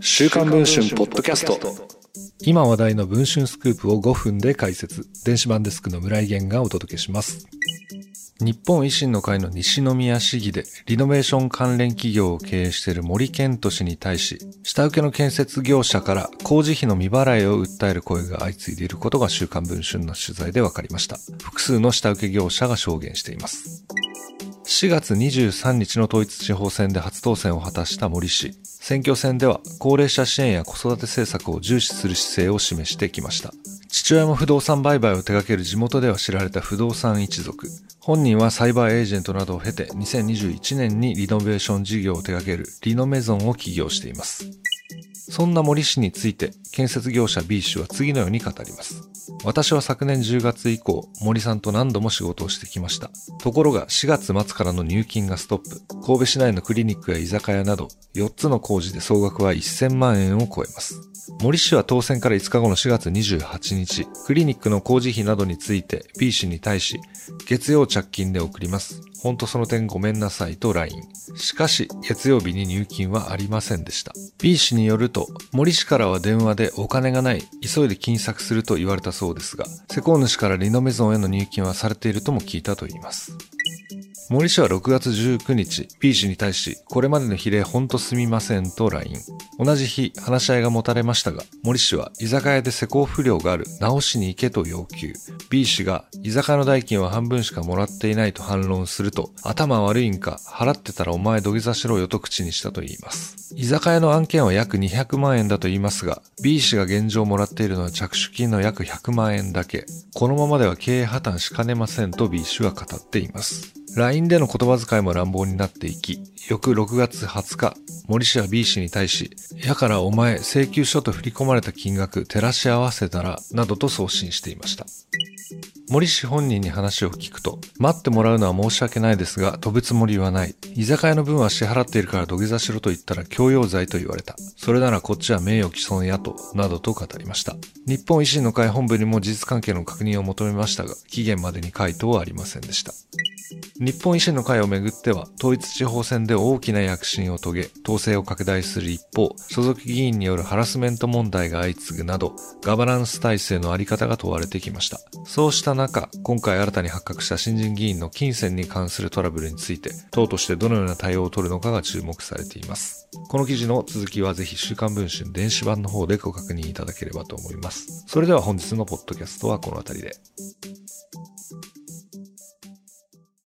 週刊文春ポッドキャスト。今話題の文春スクープを5分で解説。電子版デスクの村井源がお届けします。日本維新の会の西宮市議でリノベーション関連企業を経営している森健人氏に対し下請けの建設業者から工事費の未払いを訴える声が相次いでいることが週刊文春の取材で分かりました。複数の下請け業者が証言しています。4月23日の統一地方選で初当選を果たした森氏。選挙戦では高齢者支援や子育て政策を重視する姿勢を示してきました。父親も不動産売買を手掛ける地元では知られた不動産一族。本人はサイバーエージェントなどを経て2021年にリノベーション事業を手掛けるリノメゾンを起業しています。そんな森氏について建設業者 B 氏は次のように語ります。私は昨年10月以降、森さんと何度も仕事をしてきました。ところが4月末からの入金がストップ。神戸市内のクリニックや居酒屋など4つの工事で総額は1000万円を超えます。森氏は当選から5日後の4月28日、クリニックの工事費などについて B 氏に対し、月曜着金で送ります。ほんとその点ごめんなさいと LINE。しかし、月曜日に入金はありませんでした。B 氏によると、森氏からは電話でお金がない、急いで金策すると言われたそうですが、施工主からリノメゾンへの入金はされているとも聞いたと言います。森氏は6月19日、B 氏に対し、これまでの比例ほんとすみませんと LINE。同じ日、話し合いが持たれましたが、森氏は居酒屋で施工不良がある、直しに行けと要求。B 氏が、居酒屋の代金は半分しかもらっていないと反論すると、頭悪いんか、払ってたらお前土下座しろよと口にしたと言います。居酒屋の案件は約200万円だと言いますが、B 氏が現状もらっているのは着手金の約100万円だけ。このままでは経営破綻しかねませんと B 氏は語っています。LINE での言葉遣いも乱暴になっていき、翌6月20日、森氏は B 氏に対し、やからお前請求書と振り込まれた金額照らし合わせたら、などと送信していました。森氏本人に話を聞くと、待ってもらうのは申し訳ないですが、飛ぶつもりはない。居酒屋の分は支払っているから土下座しろと言ったら強要罪と言われた。それならこっちは名誉毀損やと、などと語りました。日本維新の会本部にも事実関係の確認を求めましたが、期限までに回答はありませんでした。日本維新の会をめぐっては、統一地方選で大きな躍進を遂げ、統制を拡大する一方、所属議員によるハラスメント問題が相次ぐなど、ガバナンス体制のあり方が問われてきました。そうした中、今回新たに発覚した新人議員の金銭に関するトラブルについて、党としてどのような対応を取るのかが注目されています。この記事の続きはぜひ週刊文春電子版の方でご確認いただければと思います。それでは本日のポッドキャストはこの辺りで。